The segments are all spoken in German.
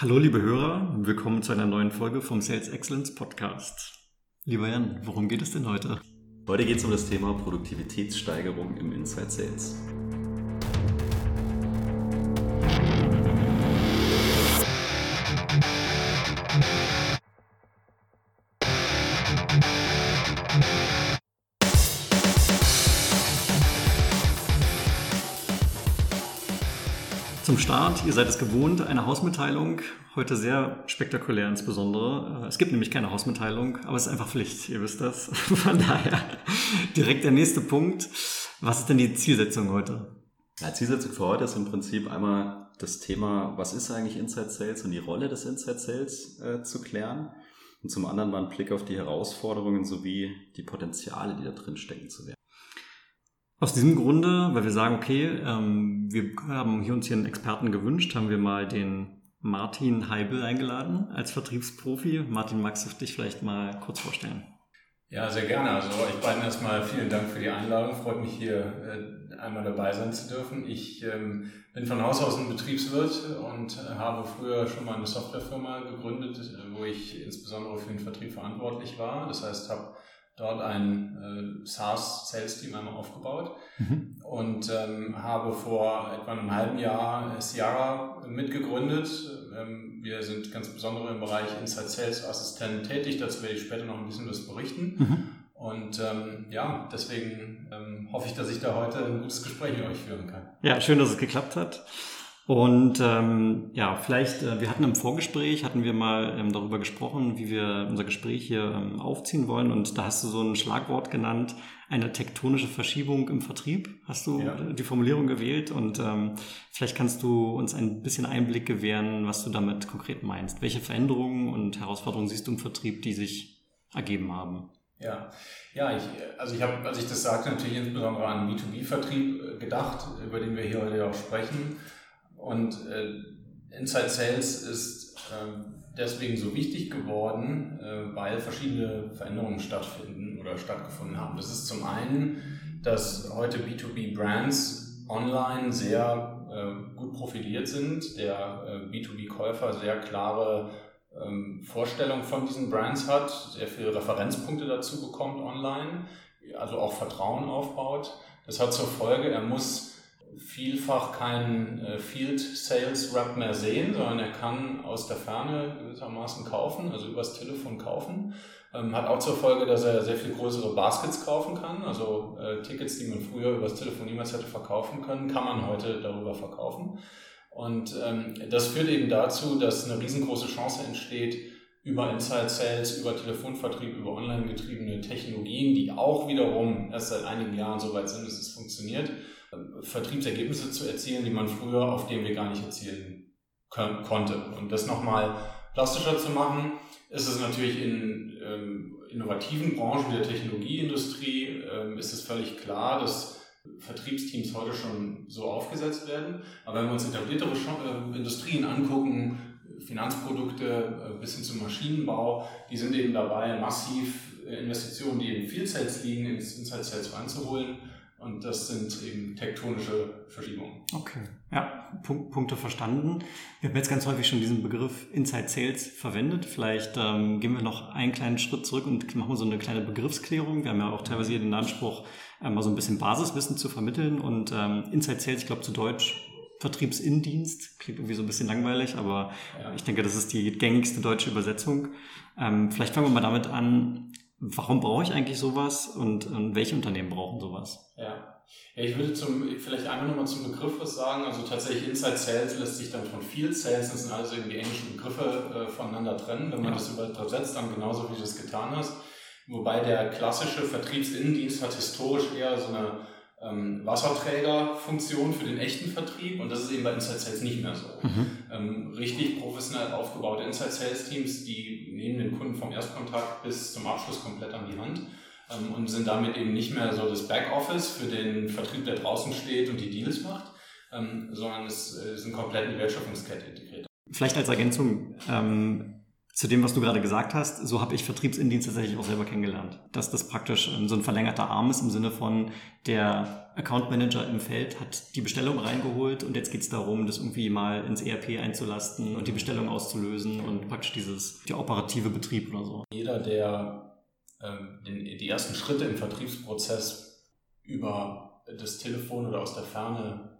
Hallo liebe Hörer, willkommen zu einer neuen Folge vom Sales Excellence Podcast. Lieber Jan, worum geht es denn heute? Heute geht es um das Thema Produktivitätssteigerung im Inside Sales. Start, ihr seid es gewohnt, eine Hausmitteilung. Heute sehr spektakulär insbesondere. Es gibt nämlich keine Hausmitteilung, aber es ist einfach Pflicht, ihr wisst das. Von daher direkt der nächste Punkt. Was ist denn die Zielsetzung heute? Ja, Zielsetzung für heute ist im Prinzip einmal das Thema, was ist eigentlich Inside Sales und die Rolle des Inside Sales äh, zu klären. Und zum anderen mal einen Blick auf die Herausforderungen sowie die Potenziale, die da drin stecken zu werden. Aus diesem Grunde, weil wir sagen, okay, ähm, wir haben hier uns hier einen Experten gewünscht, haben wir mal den Martin Heibel eingeladen als Vertriebsprofi. Martin, magst du dich vielleicht mal kurz vorstellen? Ja, sehr gerne. Also euch beiden erstmal vielen Dank für die Einladung. Freut mich hier äh, einmal dabei sein zu dürfen. Ich ähm, bin von Haus aus ein Betriebswirt und äh, habe früher schon mal eine Softwarefirma gegründet, wo ich insbesondere für den Vertrieb verantwortlich war. Das heißt, habe dort ein äh, SaaS-Sales-Team einmal aufgebaut mhm. und ähm, habe vor etwa einem halben Jahr Ciara mitgegründet. Ähm, wir sind ganz besonders im Bereich Inside Sales Assistent tätig, dazu werde ich später noch ein bisschen was berichten. Mhm. Und ähm, ja, deswegen ähm, hoffe ich, dass ich da heute ein gutes Gespräch mit euch führen kann. Ja, schön, dass es geklappt hat. Und ähm, ja, vielleicht, äh, wir hatten im Vorgespräch, hatten wir mal ähm, darüber gesprochen, wie wir unser Gespräch hier ähm, aufziehen wollen. Und da hast du so ein Schlagwort genannt, eine tektonische Verschiebung im Vertrieb, hast du ja. die Formulierung gewählt. Und ähm, vielleicht kannst du uns ein bisschen Einblick gewähren, was du damit konkret meinst. Welche Veränderungen und Herausforderungen siehst du im Vertrieb, die sich ergeben haben? Ja, ja, ich, also ich habe, als ich das sagte, natürlich insbesondere an B2B-Vertrieb äh, gedacht, über den wir hier heute auch sprechen. Und äh, Inside Sales ist äh, deswegen so wichtig geworden, äh, weil verschiedene Veränderungen stattfinden oder stattgefunden haben. Das ist zum einen, dass heute B2B-Brands online sehr äh, gut profiliert sind, der äh, B2B-Käufer sehr klare ähm, Vorstellung von diesen Brands hat, sehr viele Referenzpunkte dazu bekommt online, also auch Vertrauen aufbaut. Das hat zur Folge, er muss vielfach keinen äh, Field Sales Rep mehr sehen, sondern er kann aus der Ferne gewissermaßen kaufen, also übers Telefon kaufen. Ähm, hat auch zur Folge, dass er sehr viel größere Baskets kaufen kann, also äh, Tickets, die man früher übers Telefon niemals hätte verkaufen können, kann man heute darüber verkaufen. Und ähm, das führt eben dazu, dass eine riesengroße Chance entsteht, über Inside Sales, über Telefonvertrieb, über online getriebene Technologien, die auch wiederum erst seit einigen Jahren so weit sind, dass es funktioniert, Vertriebsergebnisse zu erzielen, die man früher auf dem Weg gar nicht erzielen konnte. Und das nochmal plastischer zu machen, ist es natürlich in ähm, innovativen Branchen der Technologieindustrie, ähm, ist es völlig klar, dass Vertriebsteams heute schon so aufgesetzt werden. Aber wenn wir uns etabliertere äh, Industrien angucken, Finanzprodukte äh, bis hin zum Maschinenbau, die sind eben dabei, massiv äh, Investitionen, die in Field liegen, ins Inside Sales reinzuholen. Und das sind eben tektonische Verschiebungen. Okay, ja, Punkt, Punkte verstanden. Wir haben jetzt ganz häufig schon diesen Begriff Inside Sales verwendet. Vielleicht ähm, gehen wir noch einen kleinen Schritt zurück und machen so eine kleine Begriffsklärung. Wir haben ja auch teilweise hier den Anspruch, ähm, mal so ein bisschen Basiswissen zu vermitteln. Und ähm, Inside Sales, ich glaube zu Deutsch Vertriebsindienst, klingt irgendwie so ein bisschen langweilig, aber ja. ich denke, das ist die gängigste deutsche Übersetzung. Ähm, vielleicht fangen wir mal damit an, Warum brauche ich eigentlich sowas und, und welche Unternehmen brauchen sowas? Ja. Ja, ich würde zum, vielleicht einmal nochmal zum Begriff was sagen. Also tatsächlich Inside Sales lässt sich dann von Field Sales, das sind also eben die englischen Begriffe äh, voneinander trennen. Wenn man ja. das übersetzt, dann genauso wie du das getan hast. Wobei der klassische Vertriebsinnendienst hat historisch eher so eine ähm, Wasserträgerfunktion für den echten Vertrieb und das ist eben bei Inside Sales nicht mehr so. Mhm. Ähm, richtig professionell aufgebaute Inside Sales Teams, die nehmen den Kunden vom Erstkontakt bis zum Abschluss komplett an die Hand ähm, und sind damit eben nicht mehr so das Backoffice für den Vertrieb, der draußen steht und die Deals macht, ähm, sondern es äh, ist eine komplette Wertschöpfungskette integriert. Vielleicht als Ergänzung, ähm, zu dem, was du gerade gesagt hast, so habe ich Vertriebsindienst tatsächlich auch selber kennengelernt. Dass das praktisch ähm, so ein verlängerter Arm ist im Sinne von, der Account Manager im Feld hat die Bestellung reingeholt und jetzt geht es darum, das irgendwie mal ins ERP einzulasten und die Bestellung auszulösen und praktisch dieses, der operative Betrieb oder so. Jeder, der ähm, den, die ersten Schritte im Vertriebsprozess über das Telefon oder aus der Ferne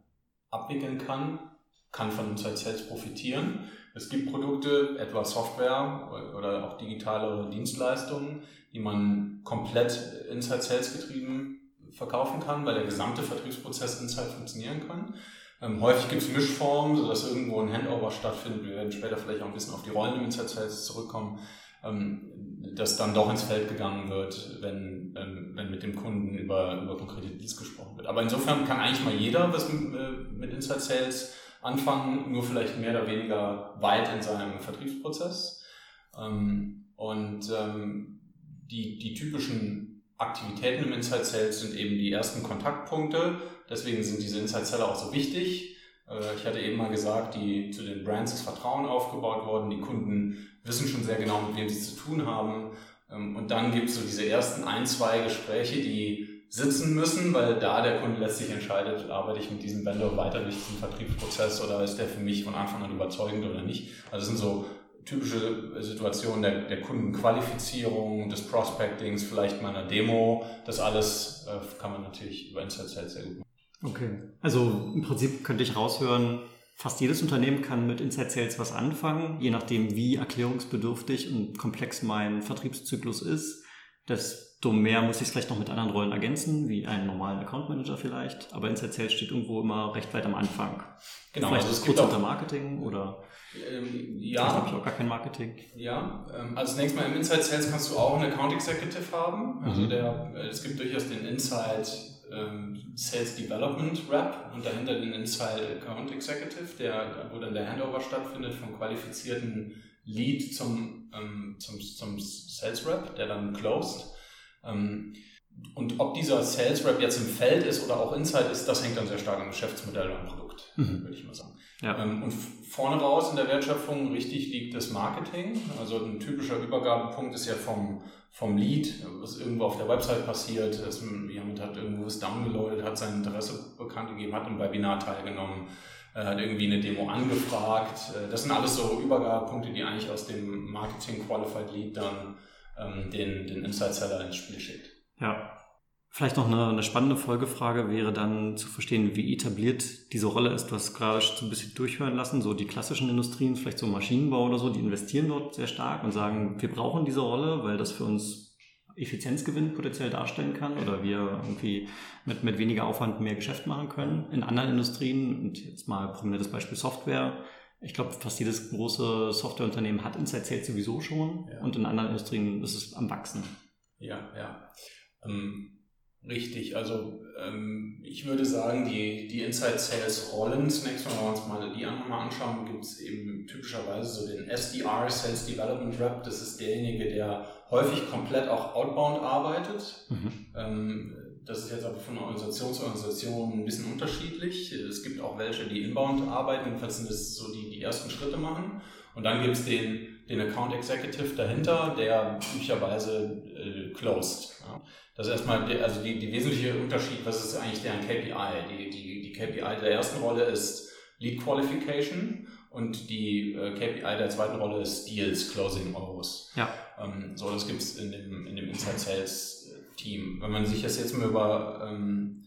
abwickeln kann, kann von Inside Sales profitieren. Es gibt Produkte, etwa Software oder auch digitale Dienstleistungen, die man komplett Inside Sales getrieben verkaufen kann, weil der gesamte Vertriebsprozess Inside funktionieren kann. Ähm, häufig gibt es Mischformen, sodass irgendwo ein Handover stattfindet. Wir werden später vielleicht auch ein bisschen auf die Rollen im Inside Sales zurückkommen, ähm, dass dann doch ins Feld gegangen wird, wenn, ähm, wenn mit dem Kunden über, über konkrete Deals gesprochen wird. Aber insofern kann eigentlich mal jeder was mit, äh, mit Inside Sales anfangen, nur vielleicht mehr oder weniger weit in seinem Vertriebsprozess. Ähm, und ähm, die, die typischen Aktivitäten im Inside Sales sind eben die ersten Kontaktpunkte. Deswegen sind diese Inside Seller auch so wichtig. Äh, ich hatte eben mal gesagt, die, zu den Brands ist Vertrauen aufgebaut worden. Die Kunden wissen schon sehr genau, mit wem sie zu tun haben. Ähm, und dann gibt es so diese ersten ein, zwei Gespräche, die sitzen müssen, weil da der Kunde letztlich entscheidet, arbeite ich mit diesem Vendor weiter durch diesen Vertriebsprozess oder ist der für mich von Anfang an überzeugend oder nicht. Also das sind so typische Situationen der, der Kundenqualifizierung, des Prospectings, vielleicht mal einer Demo. Das alles äh, kann man natürlich über Inside Sales sehr gut machen. Okay. Also im Prinzip könnte ich raushören, fast jedes Unternehmen kann mit Inside Sales was anfangen, je nachdem wie erklärungsbedürftig und komplex mein Vertriebszyklus ist. Das desto mehr muss ich es vielleicht noch mit anderen Rollen ergänzen, wie einen normalen Account Manager vielleicht. Aber Inside Sales steht irgendwo immer recht weit am Anfang. Genau, vielleicht also es kurz unter Marketing oder ähm, ja. habe ich auch gar kein Marketing. Ja, ähm, also zunächst mal im Inside Sales kannst du auch einen Account Executive haben. Also mhm. der, äh, es gibt durchaus den Inside ähm, Sales Development Rep und dahinter den Inside Account Executive, der, wo dann der Handover stattfindet vom qualifizierten Lead zum, ähm, zum, zum Sales Rep, der dann closed. Ähm, und ob dieser Sales Rep jetzt im Feld ist oder auch Inside ist, das hängt dann sehr stark am Geschäftsmodell und am Produkt, mhm. würde ich mal sagen. Ja. Ähm, und vorne raus in der Wertschöpfung richtig liegt das Marketing. Also ein typischer Übergabepunkt ist ja vom, vom Lead, was irgendwo auf der Website passiert. Dass jemand hat irgendwo was downgeloadet, hat sein Interesse bekannt gegeben, hat im Webinar teilgenommen, äh, hat irgendwie eine Demo angefragt. Äh, das sind alles so Übergabepunkte, die eigentlich aus dem Marketing Qualified Lead dann ähm, den, den Inside-Seller ins Spiel schickt. Ja. Vielleicht noch eine, eine, spannende Folgefrage wäre dann zu verstehen, wie etabliert diese Rolle ist. Du hast gerade so ein bisschen durchhören lassen, so die klassischen Industrien, vielleicht so Maschinenbau oder so, die investieren dort sehr stark und sagen, wir brauchen diese Rolle, weil das für uns Effizienzgewinn potenziell darstellen kann oder wir irgendwie mit, mit weniger Aufwand mehr Geschäft machen können. In anderen Industrien, und jetzt mal prominentes Beispiel Software, ich glaube, fast jedes große Softwareunternehmen hat Inside Sales sowieso schon ja. und in anderen Industrien ist es am Wachsen. Ja, ja. Ähm, richtig. Also ähm, ich würde sagen, die, die Inside Sales Rollen, zunächst mal, wenn wir uns mal die mal anschauen, gibt es eben typischerweise so den SDR, Sales Development Rep. Das ist derjenige, der häufig komplett auch outbound arbeitet. Mhm. Ähm, das ist jetzt aber von Organisation zu Organisation ein bisschen unterschiedlich. Es gibt auch welche, die inbound arbeiten, jedenfalls sind das so die, die ersten Schritte machen. Und dann gibt es den, den Account Executive dahinter, der üblicherweise äh, closed. Ja. Das ist erstmal die, also die, die wesentliche Unterschied, was ist eigentlich deren KPI? Die, die, die KPI der ersten Rolle ist Lead Qualification und die äh, KPI der zweiten Rolle ist Deals, Closing Euros. Ja. Ähm, so, das gibt es in dem, in dem Inside Sales Team. Wenn man sich das jetzt mal über, ähm,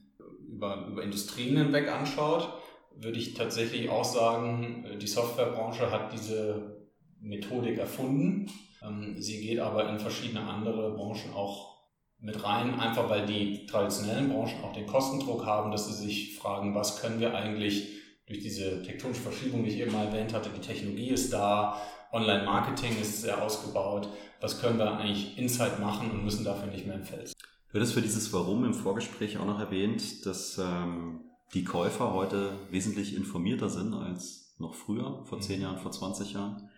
über, über Industrien hinweg anschaut, würde ich tatsächlich auch sagen, äh, die Softwarebranche hat diese Methodik erfunden. Ähm, sie geht aber in verschiedene andere Branchen auch mit rein, einfach weil die traditionellen Branchen auch den Kostendruck haben, dass sie sich fragen, was können wir eigentlich durch diese tektonische Verschiebung, die ich eben mal erwähnt hatte, die Technologie ist da, Online-Marketing ist sehr ausgebaut, was können wir eigentlich Inside machen und müssen dafür nicht mehr im Feld. Du hattest für dieses Warum im Vorgespräch auch noch erwähnt, dass ähm, die Käufer heute wesentlich informierter sind als noch früher, vor 10 mhm. Jahren, vor 20 Jahren.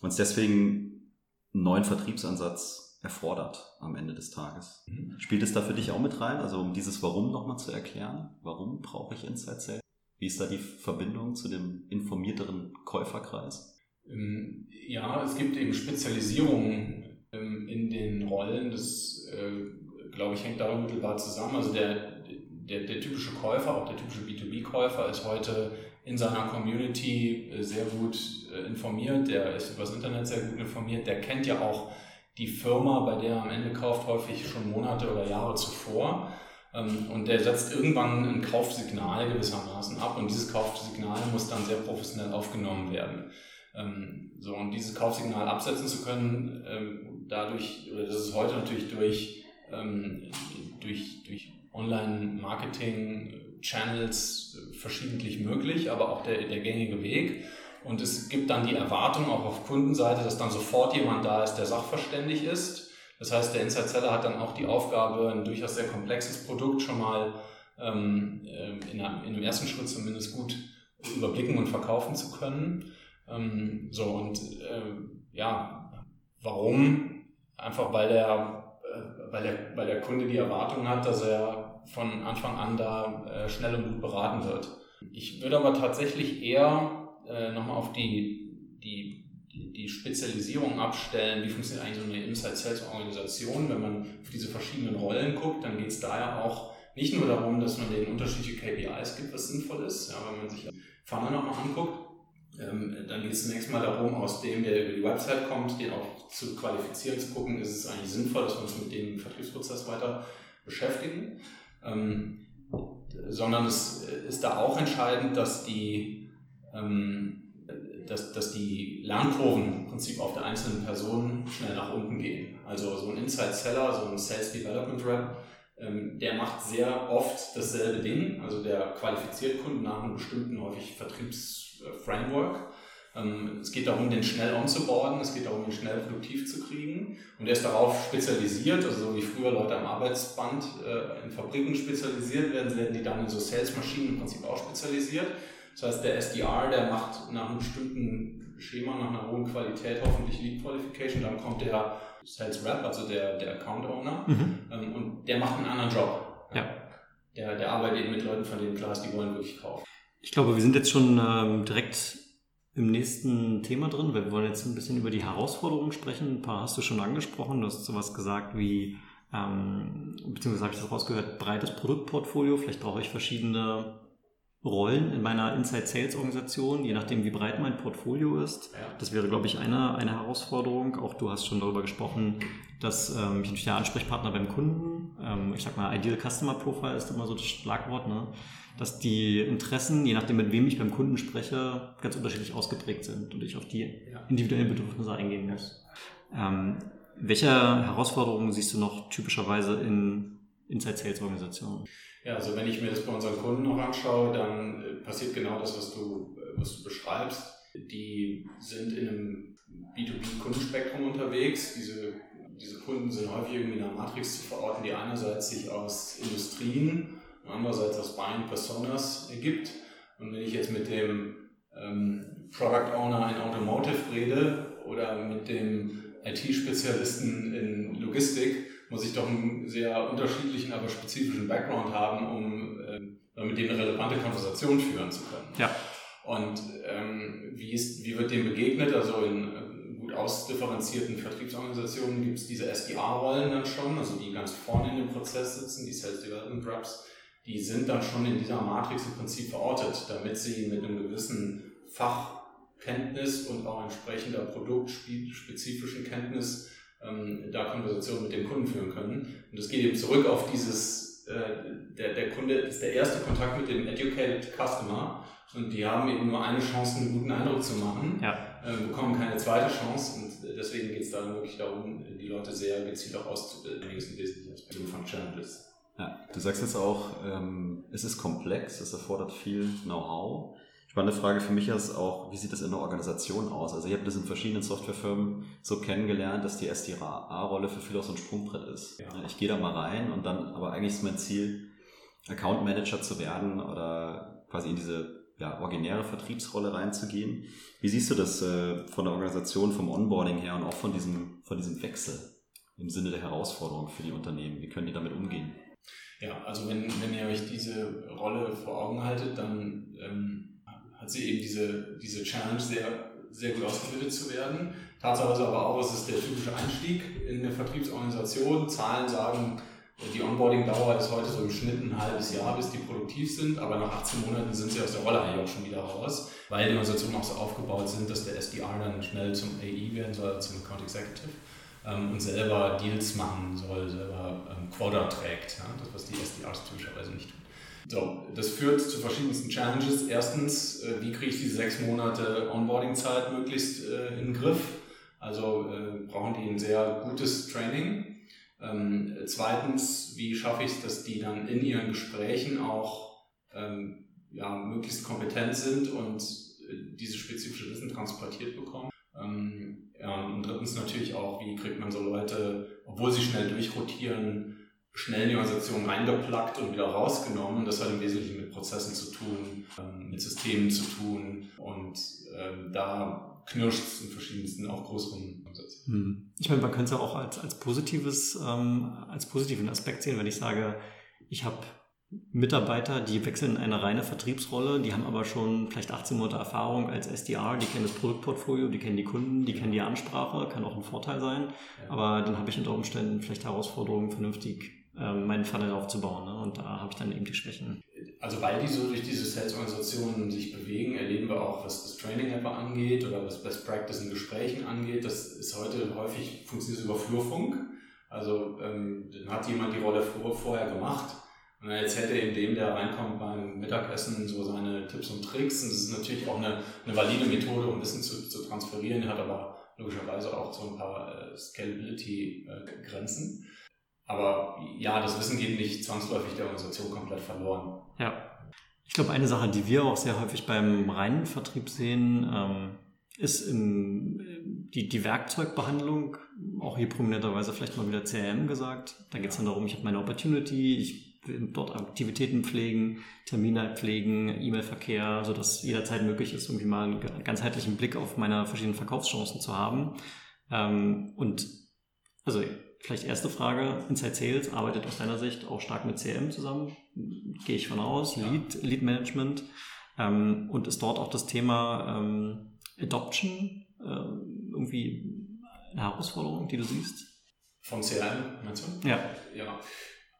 Und es deswegen einen neuen Vertriebsansatz erfordert am Ende des Tages. Mhm. Spielt es da für dich auch mit rein? Also um dieses Warum nochmal zu erklären. Warum brauche ich Inside Sales? Wie ist da die Verbindung zu dem informierteren Käuferkreis? Ähm, ja, es gibt eben Spezialisierungen ähm, in den Rollen. Das, äh, glaube ich, hängt da unmittelbar zusammen. Also der, der, der typische Käufer, auch der typische B2B-Käufer ist heute in seiner Community äh, sehr gut äh, informiert, der ist über das Internet sehr gut informiert, der kennt ja auch die Firma, bei der er am Ende kauft, häufig schon Monate oder Jahre zuvor. Ähm, und der setzt irgendwann ein Kaufsignal gewissermaßen ab und dieses Kaufsignal muss dann sehr professionell aufgenommen werden. Ähm, so, und dieses Kaufsignal absetzen zu können, ähm, dadurch, oder das ist heute natürlich durch, durch, durch Online-Marketing-Channels verschiedentlich möglich, aber auch der, der gängige Weg. Und es gibt dann die Erwartung auch auf Kundenseite, dass dann sofort jemand da ist, der sachverständig ist. Das heißt, der Inside Seller hat dann auch die Aufgabe, ein durchaus sehr komplexes Produkt schon mal ähm, äh, in, einem ersten Schritt zumindest gut überblicken und verkaufen zu können. Ähm, so und äh, ja, warum? Einfach weil der, äh, weil, der, weil der Kunde die Erwartung hat, dass er von Anfang an da äh, schnell und gut beraten wird. Ich würde aber tatsächlich eher äh, nochmal auf die, die, die, Spezialisierung abstellen, wie funktioniert eigentlich so eine Inside Sales Organisation. Wenn man auf diese verschiedenen Rollen guckt, dann geht es da ja auch nicht nur darum, dass man denen unterschiedliche KPIs gibt, was sinnvoll ist. Ja, wenn man sich Funnel nochmal anguckt, ähm, dann geht es zunächst mal darum, aus dem, der über die Website kommt, den auch zu qualifizieren, zu gucken, ist es eigentlich sinnvoll, dass wir uns mit dem Vertriebsprozess weiter beschäftigen. Ähm, sondern es ist da auch entscheidend, dass die ähm, dass, dass die Lernkurven im Prinzip auf der einzelnen Person schnell nach unten gehen. Also so ein Inside Seller, so ein Sales Development Rep, der macht sehr oft dasselbe Ding. Also der qualifiziert Kunden nach einem bestimmten, häufig Vertriebsframework. Ähm, es geht darum, den schnell onzuboarden, es geht darum, ihn schnell produktiv zu kriegen. Und er ist darauf spezialisiert, also so wie früher Leute am Arbeitsband äh, in Fabriken spezialisiert werden, werden die dann in so Sales-Maschinen im Prinzip auch spezialisiert. Das heißt, der SDR, der macht nach einem bestimmten Schema, nach einer hohen Qualität hoffentlich Lead Qualification, dann kommt der Sales Rep, also der, der Account Owner, mhm. ähm, und der macht einen anderen Job. Ja. Der, der arbeitet eben mit Leuten, von denen klar ist, die wollen wirklich kaufen. Ich glaube, wir sind jetzt schon ähm, direkt im nächsten Thema drin. Wir wollen jetzt ein bisschen über die Herausforderungen sprechen. Ein paar hast du schon angesprochen. Du hast sowas gesagt wie, ähm, beziehungsweise habe ich das rausgehört, breites Produktportfolio. Vielleicht brauche ich verschiedene Rollen in meiner Inside Sales Organisation, je nachdem, wie breit mein Portfolio ist. Das wäre, glaube ich, eine, eine Herausforderung. Auch du hast schon darüber gesprochen, dass ähm, ich natürlich der Ansprechpartner beim Kunden, ähm, ich sag mal, Ideal Customer Profile ist immer so das Schlagwort, ne? dass die Interessen, je nachdem, mit wem ich beim Kunden spreche, ganz unterschiedlich ausgeprägt sind und ich auf die individuellen Bedürfnisse eingehen muss. Ähm, welche Herausforderungen siehst du noch typischerweise in Inside Sales Organisationen? Ja, also wenn ich mir das bei unseren Kunden noch anschaue, dann äh, passiert genau das, was du, äh, was du beschreibst. Die sind in einem B2B-Kundenspektrum unterwegs. Diese, diese Kunden sind häufig irgendwie in einer Matrix zu verorten, die einerseits sich aus Industrien und andererseits aus Buying Personas ergibt. Und wenn ich jetzt mit dem ähm, Product Owner in Automotive rede oder mit dem IT-Spezialisten in Logistik, muss ich doch einen sehr unterschiedlichen, aber spezifischen Background haben, um äh, mit dem eine relevante Konversation führen zu können. Ja. Und ähm, wie, ist, wie wird dem begegnet? Also in äh, gut ausdifferenzierten Vertriebsorganisationen gibt es diese SDR-Rollen dann schon, also die ganz vorne in dem Prozess sitzen, die Sales Development Reps, die sind dann schon in dieser Matrix im Prinzip verortet, damit sie mit einem gewissen Fachkenntnis und auch entsprechender produktspezifischen Kenntnis ähm, da Konversationen mit dem Kunden führen können. Und das geht eben zurück auf dieses, äh, der, der Kunde ist der erste Kontakt mit dem Educated Customer und die haben eben nur eine Chance, einen guten Eindruck zu machen, ja. äh, bekommen keine zweite Chance und deswegen geht es dann wirklich darum, die Leute sehr gezielt auch auszubilden, das ist wesentliche Aspekte von Challenges. Ja, du sagst jetzt auch, ähm, es ist komplex, es erfordert viel Know-how. Spannende Frage für mich ist auch, wie sieht das in der Organisation aus? Also ich habe das in verschiedenen Softwarefirmen so kennengelernt, dass die SDA-Rolle für viele auch so ein Sprungbrett ist. Ja. Ich gehe da mal rein und dann, aber eigentlich ist mein Ziel, Account Manager zu werden oder quasi in diese ja, originäre Vertriebsrolle reinzugehen. Wie siehst du das äh, von der Organisation, vom Onboarding her und auch von diesem, von diesem Wechsel im Sinne der Herausforderung für die Unternehmen? Wie können die damit umgehen? Ja, also wenn, wenn ihr euch diese Rolle vor Augen haltet, dann ähm, hat sie eben diese, diese Challenge sehr, sehr gut ausgebildet zu werden. Tatsache ist aber auch, es ist der typische Einstieg in eine Vertriebsorganisation. Zahlen sagen, die Onboarding-Dauer ist heute so im Schnitt ein halbes Jahr, bis die produktiv sind, aber nach 18 Monaten sind sie aus der Rolle eigentlich auch schon wieder raus, weil die Organisationen auch so aufgebaut sind, dass der SDR dann schnell zum AE werden soll, zum Account Executive ähm, und selber Deals machen soll, selber ähm, Quota trägt, ja? das was die SDRs typischerweise nicht tun. So, das führt zu verschiedensten Challenges. Erstens, äh, wie kriege ich diese sechs Monate Onboarding-Zeit möglichst äh, in den Griff? Also äh, brauchen die ein sehr gutes Training. Ähm, zweitens, wie schaffe ich es, dass die dann in ihren Gesprächen auch ähm, ja, möglichst kompetent sind und äh, diese spezifische Wissen transportiert bekommen. Ähm, ja, und drittens natürlich auch, wie kriegt man so Leute, obwohl sie schnell durchrotieren, schnell in die Organisation reingeplackt und wieder rausgenommen. Das hat im Wesentlichen mit Prozessen zu tun, ähm, mit Systemen zu tun und ähm, da knirscht es in verschiedensten, auch größeren Ansätzen. Hm. Ich meine, man könnte es ja auch als, als positives, ähm, als positiven Aspekt sehen, wenn ich sage, ich habe Mitarbeiter, die wechseln in eine reine Vertriebsrolle, die haben aber schon vielleicht 18 Monate Erfahrung als SDR, die kennen das Produktportfolio, die kennen die Kunden, die kennen die Ansprache, kann auch ein Vorteil sein, aber dann habe ich unter Umständen vielleicht Herausforderungen, vernünftig meinen Funnel aufzubauen. Ne? Und da habe ich dann eben die Schwächen. Also weil die so durch diese Sales-Organisationen sich bewegen, erleben wir auch, was das Training etwa angeht oder was Best Practice in Gesprächen angeht. Das ist heute häufig funktioniert über Flurfunk. Also ähm, dann hat jemand die Rolle vor, vorher gemacht und dann erzählt er eben dem, der reinkommt beim Mittagessen, so seine Tipps und Tricks. Und das ist natürlich auch eine, eine valide Methode, um Wissen zu, zu transferieren. Er hat aber logischerweise auch so ein paar äh, Scalability-Grenzen. Aber ja, das Wissen geht nicht zwangsläufig der Organisation komplett verloren. Ja. Ich glaube, eine Sache, die wir auch sehr häufig beim reinen Vertrieb sehen, ähm, ist im, die, die Werkzeugbehandlung, auch hier prominenterweise vielleicht mal wieder CRM gesagt. Da geht es dann darum, ich habe meine Opportunity, ich will dort Aktivitäten pflegen, Termine pflegen, E-Mail-Verkehr, sodass jederzeit möglich ist, irgendwie mal einen ganzheitlichen Blick auf meine verschiedenen Verkaufschancen zu haben. Ähm, und also Vielleicht erste Frage, Inside Sales arbeitet aus deiner Sicht auch stark mit CRM zusammen, gehe ich von aus, ja. Lead, Lead Management ähm, und ist dort auch das Thema ähm, Adoption äh, irgendwie eine Herausforderung, die du siehst? Vom CRM, meinst du? Ja. Ja,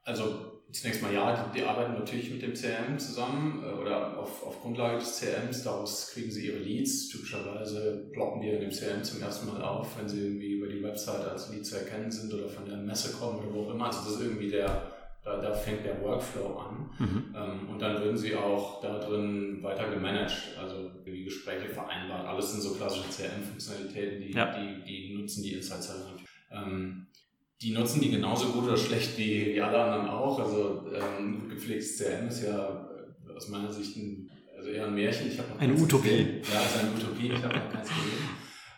also zunächst mal ja, die, die, arbeiten natürlich mit dem CRM zusammen äh, oder auf, auf Grundlage des CRMs, daraus kriegen sie ihre Leads. Typischerweise blocken die in dem CRM zum ersten Mal auf, wenn sie irgendwie über die Website als Lead zu erkennen sind oder von der Messe kommen oder wo auch immer. Also das ist irgendwie der, da, da fängt der Workflow an. Mhm. Ähm, und dann würden sie auch da drin weiter gemanagt, also wie Gespräche vereinbart. Alles sind so klassische CRM-Funktionalitäten, die, ja. die, die nutzen die Insights halt natürlich. Ähm, die nutzen die genauso gut oder schlecht wie, wie alle anderen auch. Also ähm, gut gepflegtes CRM ist ja äh, aus meiner Sicht ein, also eher ein Märchen. Ich noch eine Utopie. Gesehen. Ja, ist eine Utopie. Ich habe noch keins gesehen.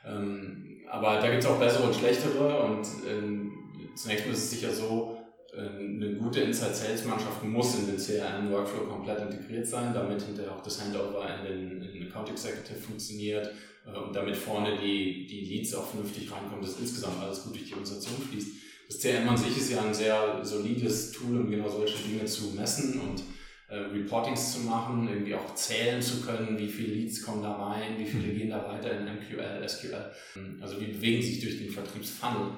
Ähm, aber da gibt es auch bessere und schlechtere. Und ähm, zunächst mal ist es sicher so, äh, eine gute Inside-Sales-Mannschaft muss in den CRM-Workflow komplett integriert sein, damit hinterher auch das Handover in den, in den Account Executive funktioniert äh, und damit vorne die, die Leads auch vernünftig reinkommen, dass insgesamt alles gut durch die Organisation fließt. Das CRM an sich ist ja ein sehr solides Tool, um genau solche Dinge zu messen und äh, Reportings zu machen, irgendwie auch zählen zu können, wie viele Leads kommen da rein, wie viele gehen da weiter in MQL, SQL. Also wie bewegen sich durch den Vertriebsfunnel.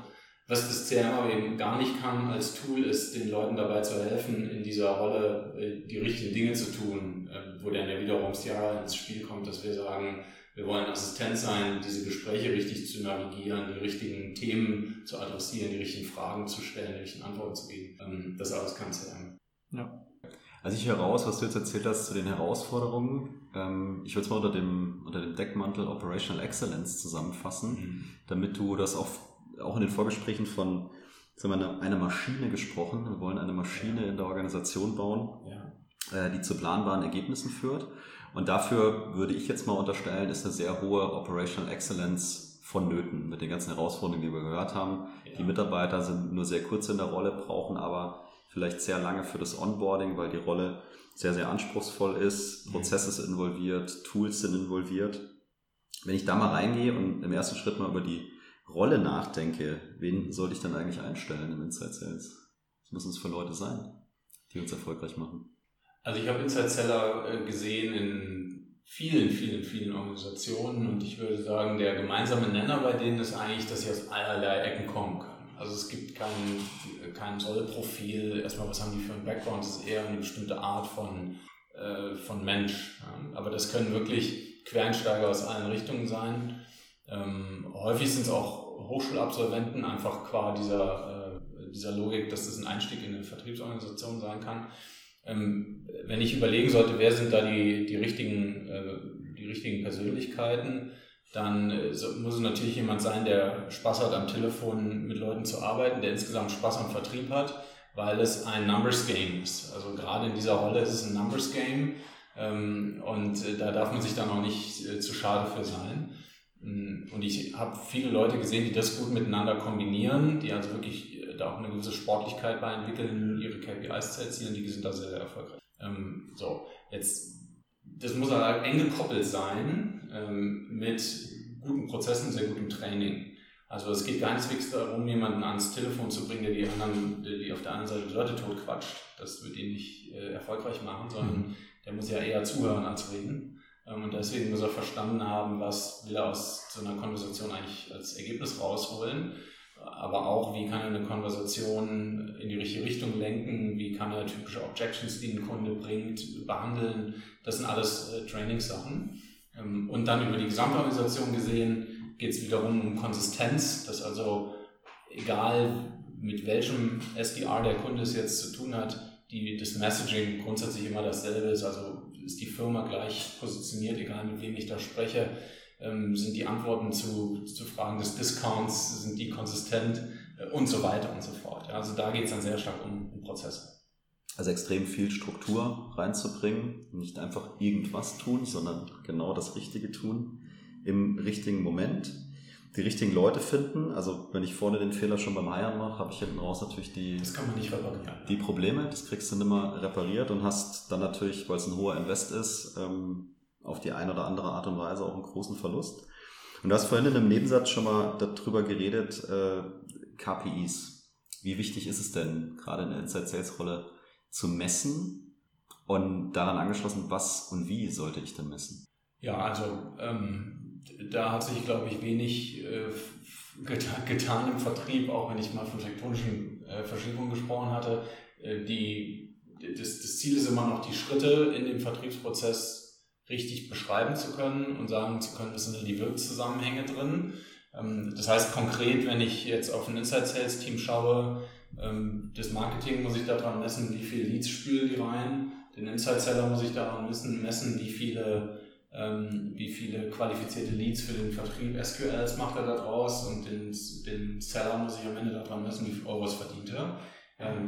Was das CRM aber eben gar nicht kann als Tool, ist den Leuten dabei zu helfen, in dieser Rolle äh, die richtigen Dinge zu tun, äh, wo dann wiederum Ciara ins Spiel kommt, dass wir sagen, wir wollen Assistent sein, diese Gespräche richtig zu navigieren, die richtigen Themen zu adressieren, die richtigen Fragen zu stellen, die richtigen Antworten zu geben. Ähm, das alles kann CRM. Ja. Also ich höre raus, was du jetzt erzählt hast zu den Herausforderungen. Ähm, ich würde es mal unter dem, unter dem Deckmantel Operational Excellence zusammenfassen, mhm. damit du das auch, auch in den Vorgesprächen von sagen wir, einer Maschine gesprochen. Wir wollen eine Maschine in der Organisation bauen, ja. Äh, die zu planbaren Ergebnissen führt. Und dafür würde ich jetzt mal unterstellen, ist eine sehr hohe Operational Excellence vonnöten mit den ganzen Herausforderungen, die wir gehört haben. Ja. Die Mitarbeiter sind nur sehr kurz in der Rolle, brauchen aber vielleicht sehr lange für das Onboarding, weil die Rolle sehr, sehr anspruchsvoll ist. Mhm. Prozesse sind involviert, Tools sind involviert. Wenn ich da mal reingehe und im ersten Schritt mal über die Rolle nachdenke, wen sollte ich dann eigentlich einstellen im Inside Sales? Was müssen es für Leute sein, die uns erfolgreich machen? Also ich habe Inside Seller äh, gesehen in vielen, vielen, vielen Organisationen und ich würde sagen, der gemeinsame Nenner bei denen ist eigentlich, dass sie aus allerlei Ecken kommen können. Also es gibt kein, kein Sollprofil, erstmal was haben die für einen Background, es ist eher eine bestimmte Art von, äh, von Mensch. Aber das können wirklich Quereinsteiger aus allen Richtungen sein. Ähm, häufig sind es auch Hochschulabsolventen, einfach qua dieser, äh, dieser Logik, dass das ein Einstieg in eine Vertriebsorganisation sein kann. Ähm, wenn ich überlegen sollte, wer sind da die, die, richtigen, äh, die richtigen Persönlichkeiten, dann äh, muss es natürlich jemand sein, der Spaß hat, am Telefon mit Leuten zu arbeiten, der insgesamt Spaß am Vertrieb hat, weil es ein Numbers Game ist. Also gerade in dieser Rolle ist es ein Numbers Game ähm, und äh, da darf man sich dann auch nicht äh, zu schade für sein. Mm, und ich habe viele Leute gesehen, die das gut miteinander kombinieren, die also wirklich da auch eine gewisse Sportlichkeit bei entwickeln, ihre KPIs zu erzielen, die sind da sehr, sehr erfolgreich. Ähm, so, jetzt, das muss halt eng gekoppelt sein ähm, mit guten Prozessen, sehr gutem Training. Also es geht keineswegs darum, jemanden ans Telefon zu bringen, der die anderen, der die auf der anderen Seite die Leute tot quatscht. Das wird ihn nicht äh, erfolgreich machen, sondern mhm. der muss ja eher zuhören als reden. Ähm, und deswegen muss er verstanden haben, was will er aus so einer Konversation eigentlich als Ergebnis rausholen aber auch, wie kann er eine Konversation in die richtige Richtung lenken, wie kann er typische Objections, die ein Kunde bringt, behandeln. Das sind alles äh, Trainingssachen. Ähm, und dann über die Gesamtorganisation gesehen geht es wiederum um Konsistenz, dass also egal mit welchem SDR der Kunde es jetzt zu tun hat, die, das Messaging grundsätzlich immer dasselbe ist. Also ist die Firma gleich positioniert, egal mit wem ich da spreche ähm, sind die Antworten zu, zu Fragen des Discounts, sind die konsistent äh, und so weiter und so fort. Ja, also da geht es dann sehr stark um, um Prozesse. Also extrem viel Struktur reinzubringen, nicht einfach irgendwas tun, sondern genau das Richtige tun im richtigen Moment, die richtigen Leute finden. Also wenn ich vorne den Fehler schon beim Heiern mache, habe ich hinten raus natürlich die, das kann man nicht reparieren. die Probleme. Das kriegst du nicht mehr repariert und hast dann natürlich, weil es ein hoher Invest ist, ähm, auf die eine oder andere Art und Weise auch einen großen Verlust. Und du hast vorhin in einem Nebensatz schon mal darüber geredet, äh, KPIs. Wie wichtig ist es denn, gerade in der Inside Sales Rolle, zu messen? Und daran angeschlossen, was und wie sollte ich denn messen? Ja, also ähm, da hat sich, glaube ich, wenig äh, getan, im Vertrieb, auch wenn ich mal von tektonischen äh, Verschiebungen gesprochen hatte. Äh, die, das, das Ziel ist immer noch, die Schritte in dem Vertriebsprozess richtig beschreiben zu können und sagen zu können, was sind denn die Wirkzusammenhänge drin. Ähm, das heißt konkret, wenn ich jetzt auf ein Inside Sales Team schaue, ähm, das Marketing muss ich daran messen, wie viele Leads spülen die rein. Den Inside Seller muss ich daran messen, messen wie viele ähm, wie viele qualifizierte Leads für den Vertrieb SQLs macht er da draus und den, den Seller muss ich am Ende daran messen, wie viel Euros verdient er.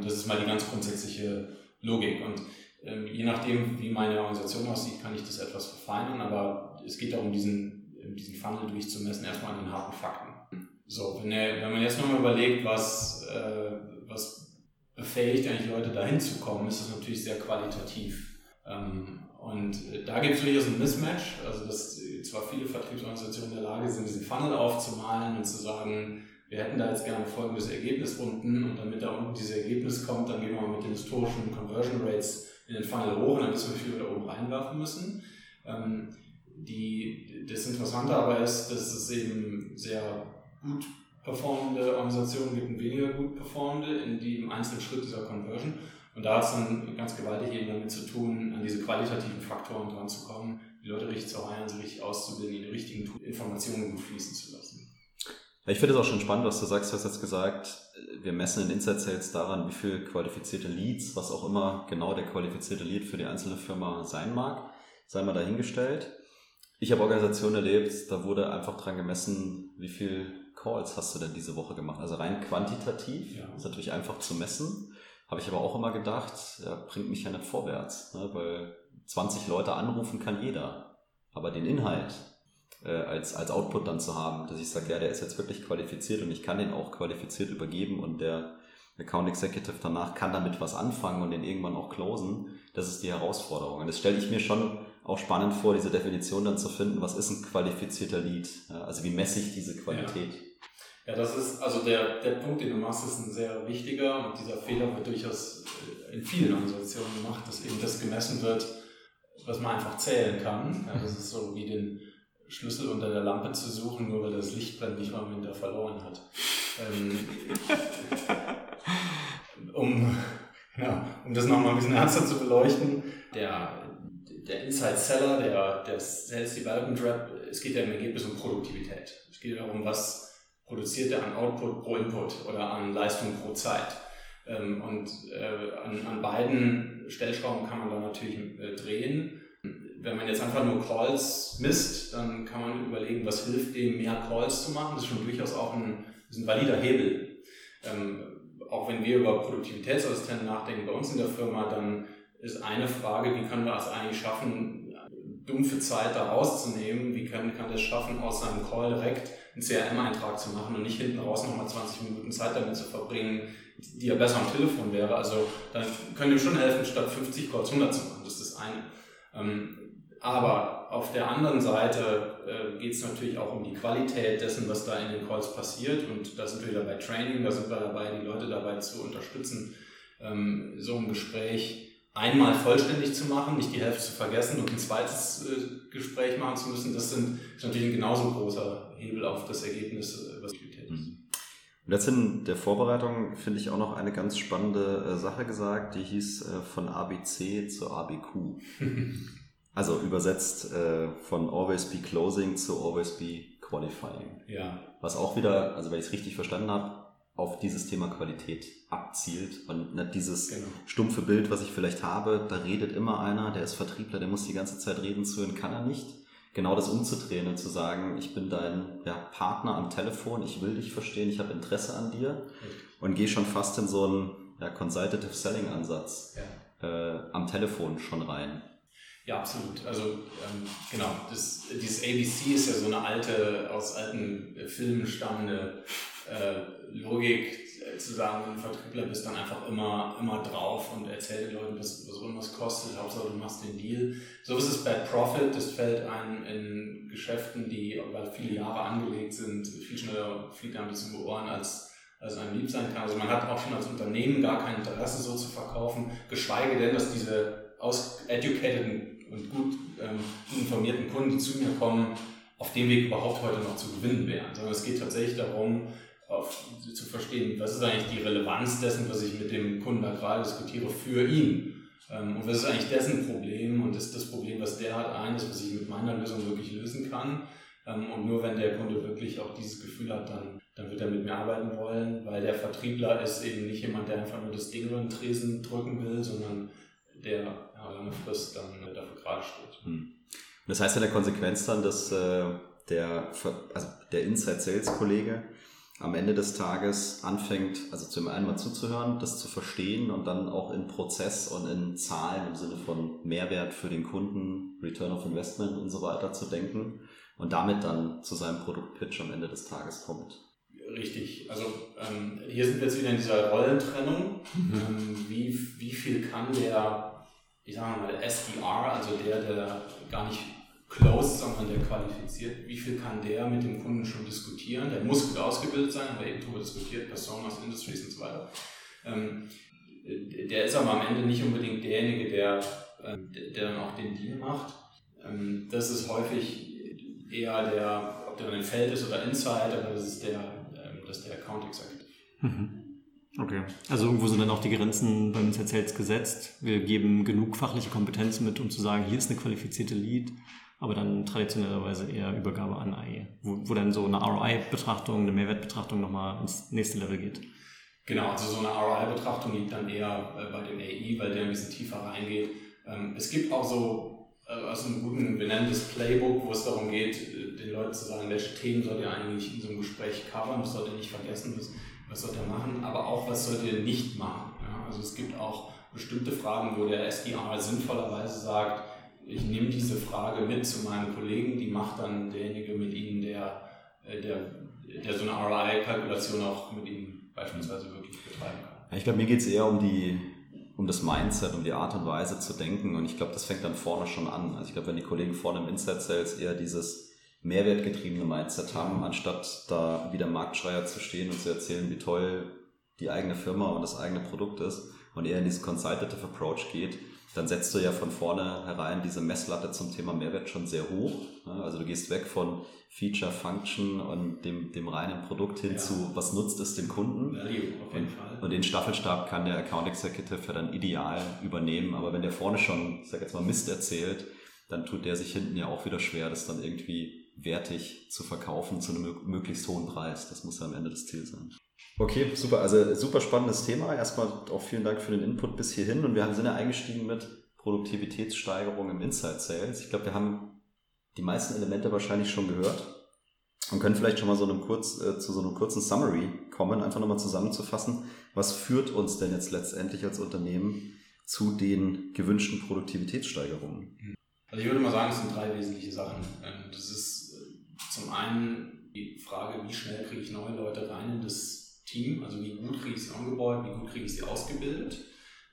Das ist mal die ganz grundsätzliche Logik. Und ähm, je nachdem, wie meine Organisation aussieht, kann ich das etwas verfeinern, aber es geht darum, diesen, diesen Funnel durchzumessen, erstmal an den harten Fakten. So, wenn, er, wenn man jetzt nochmal überlegt, was, äh, was befähigt eigentlich Leute dahin zu kommen, ist das natürlich sehr qualitativ. Ähm, und da gibt es durchaus ein Mismatch, also dass zwar viele Vertriebsorganisationen in der Lage sind, diesen Funnel aufzumalen und zu sagen, wir hätten da jetzt gerne folgendes Ergebnis unten und damit da unten dieses Ergebnis kommt, dann gehen wir mal mit den historischen Conversion Rates in den Funnel hoch und dann wissen wir, viel da oben reinwerfen müssen. Ähm, die, das Interessante aber ist, dass es eben sehr gut performende Organisationen gibt und weniger gut performende in dem einzelnen Schritt dieser Conversion. Und da hat es dann ganz gewaltig eben damit zu tun, an diese qualitativen Faktoren dran zu kommen, die Leute richtig zu heilen, sie richtig auszubilden, die richtigen Informationen gut fließen zu lassen. Ich finde es auch schon spannend, was du sagst. Du hast jetzt gesagt, wir messen in Inside Sales daran, wie viel qualifizierte Leads, was auch immer genau der qualifizierte Lead für die einzelne Firma sein mag, sei mal dahingestellt. Ich habe Organisationen erlebt, da wurde einfach dran gemessen, wie viel Calls hast du denn diese Woche gemacht. Also rein quantitativ, ja. ist natürlich einfach zu messen. Habe ich aber auch immer gedacht, bringt mich ja nicht vorwärts, ne? weil 20 Leute anrufen kann jeder. Aber den Inhalt, äh, als, als Output dann zu haben, dass ich sage, ja, der ist jetzt wirklich qualifiziert und ich kann den auch qualifiziert übergeben und der Account Executive danach kann damit was anfangen und den irgendwann auch closen. Das ist die Herausforderung. Und das stelle ich mir schon auch spannend vor, diese Definition dann zu finden, was ist ein qualifizierter Lead? Also wie messe ich diese Qualität? Ja. Ja, das ist, also der, der Punkt, den du machst, ist ein sehr wichtiger und dieser Fehler wird durchaus äh, in vielen Organisationen gemacht, dass eben das gemessen wird, was man einfach zählen kann. Ja, das ist so wie den Schlüssel unter der Lampe zu suchen, nur weil das Licht brennt, nicht mal wenn der verloren hat. Ähm, um, ja, um das nochmal ein bisschen ernster zu beleuchten, der, der Inside Seller, der, der Sales Development Rep, es geht ja im Ergebnis um Produktivität. Es geht darum, was produziert er an Output pro Input oder an Leistung pro Zeit. Ähm, und äh, an, beiden Stellschrauben kann man da natürlich äh, drehen. Wenn man jetzt einfach nur Calls misst, dann kann man überlegen, was hilft dem, mehr Calls zu machen. Das ist schon durchaus auch ein, ein valider Hebel. Ähm, auch wenn wir über Produktivitätsassistenten nachdenken bei uns in der Firma, dann ist eine Frage, wie können wir es eigentlich schaffen, dumpfe Zeit da rauszunehmen? Wie können, kann das schaffen, aus seinem Call direkt einen CRM-Eintrag zu machen und nicht hinten raus nochmal 20 Minuten Zeit damit zu verbringen, die ja besser am Telefon wäre. Also dann können wir schon helfen, statt 50 Calls 100 zu machen. Das ist das eine. Ähm, aber auf der anderen Seite äh, geht es natürlich auch um die Qualität dessen, was da in den Calls passiert. Und da sind wir wieder bei Training, da sind wir dabei, die Leute dabei zu unterstützen, ähm, so ein Gespräch einmal vollständig zu machen, nicht die Hälfte zu vergessen und ein zweites äh, Gespräch machen zu müssen. Das sind, ist natürlich ein genauso großer Hebel auf das Ergebnis, äh, was Qualität ist. Mhm. Und jetzt in der Vorbereitung finde ich auch noch eine ganz spannende äh, Sache gesagt, die hieß äh, von ABC zu ABQ. Also übersetzt von Always Be Closing zu Always Be Qualifying. Ja. Was auch wieder, also wenn ich es richtig verstanden habe, auf dieses Thema Qualität abzielt und nicht dieses genau. stumpfe Bild, was ich vielleicht habe, da redet immer einer, der ist Vertriebler, der muss die ganze Zeit reden zu und kann er nicht. Genau das umzudrehen und zu sagen, ich bin dein ja, Partner am Telefon, ich will dich verstehen, ich habe Interesse an dir und gehe schon fast in so einen ja, Consultative Selling Ansatz ja. äh, am Telefon schon rein. Ja, absolut. Also ähm, genau, das, dieses ABC ist ja so eine alte, aus alten Filmen stammende äh, Logik, zu sagen, wenn du Vertriebler bist, dann einfach immer, immer drauf und erzähl den Leuten, was, was irgendwas kostet, Hauptsache du machst den Deal. So ist es Bad Profit, das fällt ein in Geschäften, die über viele Jahre angelegt sind, viel schneller fliegt ein bisschen um Ohren als als einem lieb sein kann. Also man hat auch schon als Unternehmen gar kein Interesse so zu verkaufen, geschweige denn, dass diese aus educated und gut ähm, informierten Kunden, die zu mir kommen, auf dem Weg überhaupt heute noch zu gewinnen wären, sondern es geht tatsächlich darum, auf, zu verstehen, was ist eigentlich die Relevanz dessen, was ich mit dem Kunden da gerade diskutiere, für ihn. Ähm, und was ist eigentlich dessen Problem und ist das Problem, was der hat, eines, was ich mit meiner Lösung wirklich lösen kann. Ähm, und nur wenn der Kunde wirklich auch dieses Gefühl hat, dann, dann wird er mit mir arbeiten wollen, weil der Vertriebler ist eben nicht jemand, der einfach nur das Ding über den Tresen drücken will, sondern der ja, lange Frist dann dafür gerade steht. Hm. Das heißt in der Konsequenz dann, dass äh, der, also der Inside Sales Kollege am Ende des Tages anfängt, also zum einen mal zuzuhören, das zu verstehen und dann auch in Prozess und in Zahlen im Sinne von Mehrwert für den Kunden, Return of Investment und so weiter zu denken und damit dann zu seinem Produktpitch am Ende des Tages kommt. Richtig, also ähm, hier sind wir jetzt wieder in dieser Rollentrennung. Ähm, wie, wie viel kann der ich sage mal, SDR, also der, der gar nicht closed, sondern der qualifiziert, wie viel kann der mit dem Kunden schon diskutieren? Der muss gut ausgebildet sein, aber eben darüber diskutiert, Personas, Industries und so weiter. Ähm, der ist aber am Ende nicht unbedingt derjenige, der, äh, der dann auch den Deal macht. Ähm, das ist häufig eher der, ob der dann im Feld ist oder Inside, aber das ist der, ähm, das ist der Account Executive. Mhm. Okay. Also irgendwo sind dann auch die Grenzen beim Sales gesetzt. Wir geben genug fachliche Kompetenz mit, um zu sagen, hier ist eine qualifizierte Lead, aber dann traditionellerweise eher Übergabe an AI, wo, wo dann so eine ROI-Betrachtung, eine Mehrwertbetrachtung nochmal ins nächste Level geht. Genau, also so eine ROI-Betrachtung liegt dann eher äh, bei dem AI, weil der ein bisschen tiefer reingeht. Ähm, es gibt auch so äh, also einen guten, das Playbook, wo es darum geht, äh, den Leuten zu sagen, welche Themen sollt ihr eigentlich in so einem Gespräch covern, das sollt ihr nicht vergessen. Das was sollt ihr machen, aber auch was sollt ihr nicht machen. Ja? Also es gibt auch bestimmte Fragen, wo der SDR sinnvollerweise sagt, ich nehme diese Frage mit zu meinen Kollegen, die macht dann derjenige mit ihnen, der, äh, der, der so eine ROI-Kalkulation auch mit ihnen beispielsweise wirklich betreiben kann. Ich glaube, mir geht es eher um die um das Mindset, um die Art und Weise zu denken und ich glaube, das fängt dann vorne schon an. Also ich glaube, wenn die Kollegen vorne im Inside Sales eher dieses mehrwertgetriebene Mindset haben, anstatt da wie der Marktschreier zu stehen und zu erzählen, wie toll die eigene Firma und das eigene Produkt ist und eher in diesen Consultative Approach geht, dann setzt du ja von vorne herein diese Messlatte zum Thema Mehrwert schon sehr hoch. Also du gehst weg von Feature, Function und dem, dem reinen Produkt hin ja. zu, was nutzt es dem Kunden. Value, auf jeden Fall. Und den Staffelstab kann der Account Executive ja dann ideal übernehmen. Aber wenn der vorne schon, ich sag jetzt mal, Mist erzählt, dann tut der sich hinten ja auch wieder schwer, das dann irgendwie wertig zu verkaufen zu einem möglichst hohen Preis. Das muss ja am Ende das Ziel sein. Okay, super. Also super spannendes Thema. Erstmal auch vielen Dank für den Input bis hierhin. Und wir sind ja eingestiegen mit Produktivitätssteigerung im Inside Sales. Ich glaube, wir haben die meisten Elemente wahrscheinlich schon gehört und können vielleicht schon mal so einem kurz, äh, zu so einem kurzen Summary kommen, einfach nochmal zusammenzufassen. Was führt uns denn jetzt letztendlich als Unternehmen zu den gewünschten Produktivitätssteigerungen? Also ich würde mal sagen, es sind drei wesentliche Sachen. Ähm, das ist äh, zum einen die Frage, wie schnell kriege ich neue Leute rein in das Team, also wie gut kriege ich sie angebaut, wie gut kriege ich sie ausgebildet,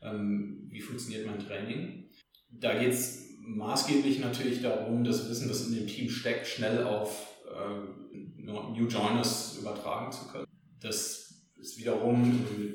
ähm, wie funktioniert mein Training. Da geht es maßgeblich natürlich darum, das Wissen, das in dem Team steckt, schnell auf äh, New Joiners übertragen zu können. Das ist wiederum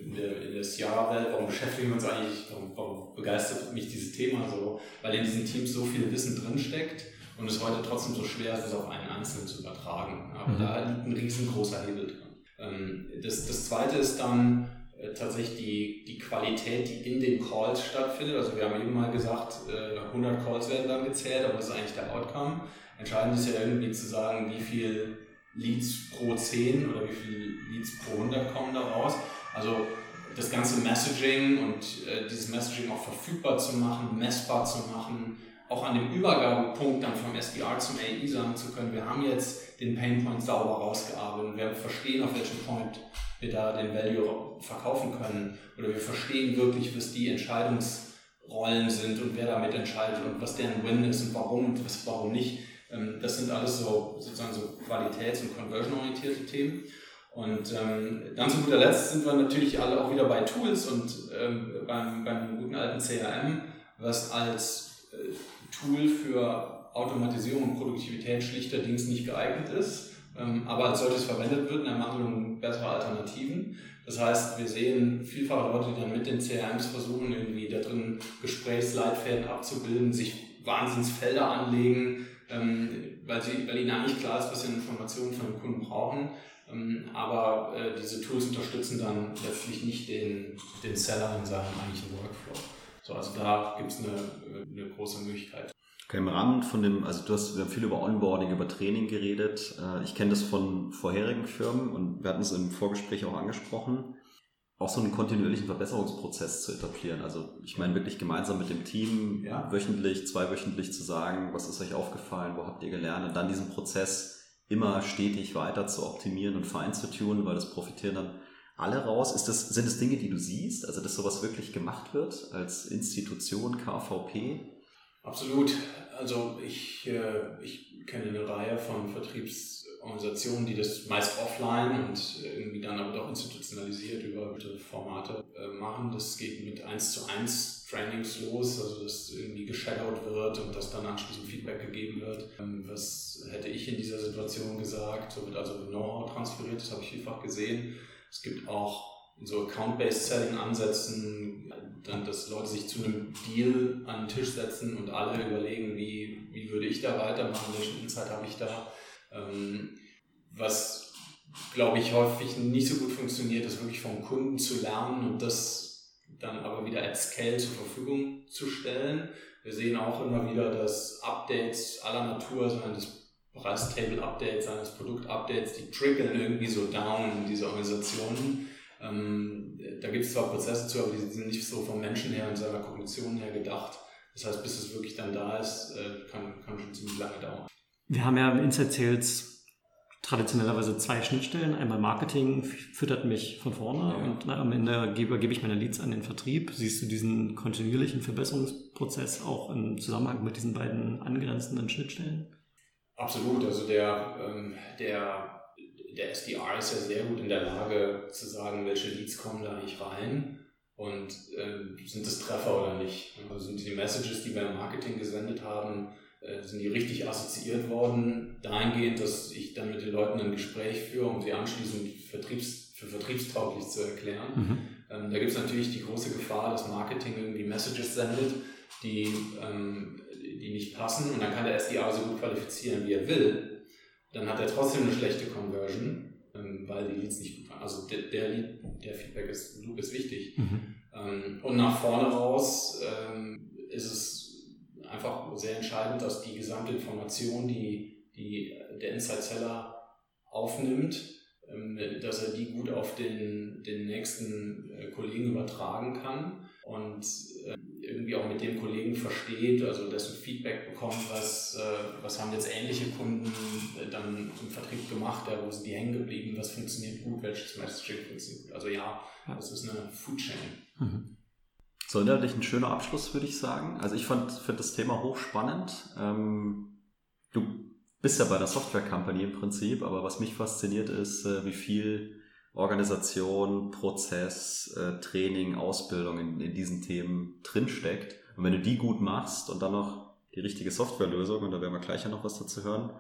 in der, in der CR-Welt, warum beschäftigen wir uns eigentlich, warum, warum, begeistert mich dieses Thema so, weil in diesen Teams so viel Wissen drinsteckt und es heute trotzdem so schwer ist, es auf einen Einzelnen zu übertragen. Aber mhm. da liegt ein riesengroßer Hebel drin. Ähm, das, das zweite ist dann äh, tatsächlich die, die Qualität, die in den Calls stattfindet. Also wir haben eben mal gesagt, 100 äh, Calls werden dann gezählt, aber das ist eigentlich der Outcome. Entscheidend ist ja irgendwie zu sagen, wie viel Leads pro 10 oder wie viele Leads pro 100 kommen da raus. Also das ganze Messaging und äh, dieses Messaging auch verfügbar zu machen, messbar zu machen, auch an dem Übergabepunkt dann vom SDR zum AI sagen zu können, wir haben jetzt den Painpoint sauber rausgearbeitet und wir verstehen, auf welchem Point wir da den Value verkaufen können oder wir verstehen wirklich, was die Entscheidungsrollen sind und wer damit entscheidet und was deren Win ist und warum und was, warum nicht. Ähm, das sind alles so sozusagen so qualitäts- und conversion-orientierte Themen. Und ähm, dann zu guter Letzt sind wir natürlich alle auch wieder bei Tools und ähm, beim, beim guten alten CRM, was als Tool für Automatisierung und Produktivität schlichterdings nicht geeignet ist, ähm, aber als solches verwendet wird in Ermangelung besserer Alternativen. Das heißt, wir sehen vielfach Leute, die dann mit den CRMs versuchen, irgendwie da drin Gesprächsleitfäden abzubilden, sich Wahnsinnsfelder anlegen, ähm, weil, sie, weil ihnen eigentlich klar ist, was sie Informationen von den Kunden brauchen. Ähm, aber äh, diese Tools unterstützen dann letztlich nicht den, den Seller in seinem eigentlichen Workflow. So, also da gibt es eine, eine große Möglichkeit. Okay, im Rahmen von dem, also du hast, wir haben viel über Onboarding, über Training geredet. Äh, ich kenne das von vorherigen Firmen und wir hatten es im Vorgespräch auch angesprochen, auch so einen kontinuierlichen Verbesserungsprozess zu etablieren. Also ich meine wirklich gemeinsam mit dem Team ja. wöchentlich, zweiwöchentlich zu sagen, was ist euch aufgefallen, wo habt ihr gelernt und dann diesen Prozess immer stetig weiter zu optimieren und fein zu tun, weil das profitieren dann alle raus? Ist das, sind es Dinge, die du siehst, also dass sowas wirklich gemacht wird als Institution, KVP? Absolut. Also ich, äh, ich kenne eine Reihe von Vertriebsorganisationen, die das meist offline und irgendwie dann aber doch institutionalisiert über Formate äh, machen. Das geht mit 1 zu 1 Trainings los, also dass irgendwie geshadowed wird und dass dann anschließend Feedback gegeben wird. Ähm, was hätte ich in dieser Situation gesagt? So wird also Know-how transferiert, das habe ich vielfach gesehen. Es gibt auch so Account-Based Selling Ansätzen, dann, dass Leute sich zu einem Deal an den Tisch setzen und alle überlegen, wie, wie würde ich da weitermachen, welchen Insight habe ich da. Ähm, was, glaube ich, häufig nicht so gut funktioniert, ist wirklich vom Kunden zu lernen und das dann aber wieder at Scale zur Verfügung zu stellen. Wir sehen auch immer wieder, dass Updates aller Natur, seien das Preistable-Updates, seien das Produkt-Updates, die trickle irgendwie so down in diese Organisationen. Ähm, da gibt es zwar Prozesse zu, aber die sind nicht so vom Menschen her und seiner Kognition her gedacht. Das heißt, bis es wirklich dann da ist, äh, kann, kann schon ziemlich lange dauern. Wir haben ja im Inside Sales traditionellerweise zwei Schnittstellen. Einmal Marketing füttert mich von vorne ja. und am Ende gebe, gebe ich meine Leads an den Vertrieb. Siehst du diesen kontinuierlichen Verbesserungsprozess auch im Zusammenhang mit diesen beiden angrenzenden Schnittstellen? Absolut. Also der, ähm, der, der SDR ist ja sehr gut in der Lage zu sagen, welche Leads kommen da nicht rein und äh, sind das Treffer oder nicht. Also sind die Messages, die wir im Marketing gesendet haben, äh, sind die richtig assoziiert worden, dahingehend, dass ich dann mit den Leuten ein Gespräch führe, um sie anschließend Vertriebs, für vertriebstauglich zu erklären. Mhm. Ähm, da gibt es natürlich die große Gefahr, dass Marketing irgendwie Messages sendet die, ähm, die nicht passen und dann kann der SDA so gut qualifizieren, wie er will, dann hat er trotzdem eine schlechte Conversion, ähm, weil die Leads nicht gut waren. Also der, der, Lead, der Feedback ist, Loop ist wichtig. Mhm. Ähm, und nach vorne raus ähm, ist es einfach sehr entscheidend, dass die gesamte Information, die, die der Inside-Seller aufnimmt, ähm, dass er die gut auf den, den nächsten äh, Kollegen übertragen kann und äh, irgendwie auch mit dem Kollegen versteht, also dessen Feedback bekommt, was, äh, was haben jetzt ähnliche Kunden dann im Vertrieb gemacht, wo sind die hängen geblieben, was funktioniert gut, welches Messaging funktioniert gut. Also ja, das ist eine Food Chain. Mhm. So inhaltlich ein schöner Abschluss, würde ich sagen. Also ich fand finde das Thema hochspannend. Ähm, du bist ja bei der Software Company im Prinzip, aber was mich fasziniert ist, äh, wie viel Organisation, Prozess, äh, Training, Ausbildung in, in diesen Themen drinsteckt. Und wenn du die gut machst und dann noch die richtige Softwarelösung, und da werden wir gleich ja noch was dazu hören,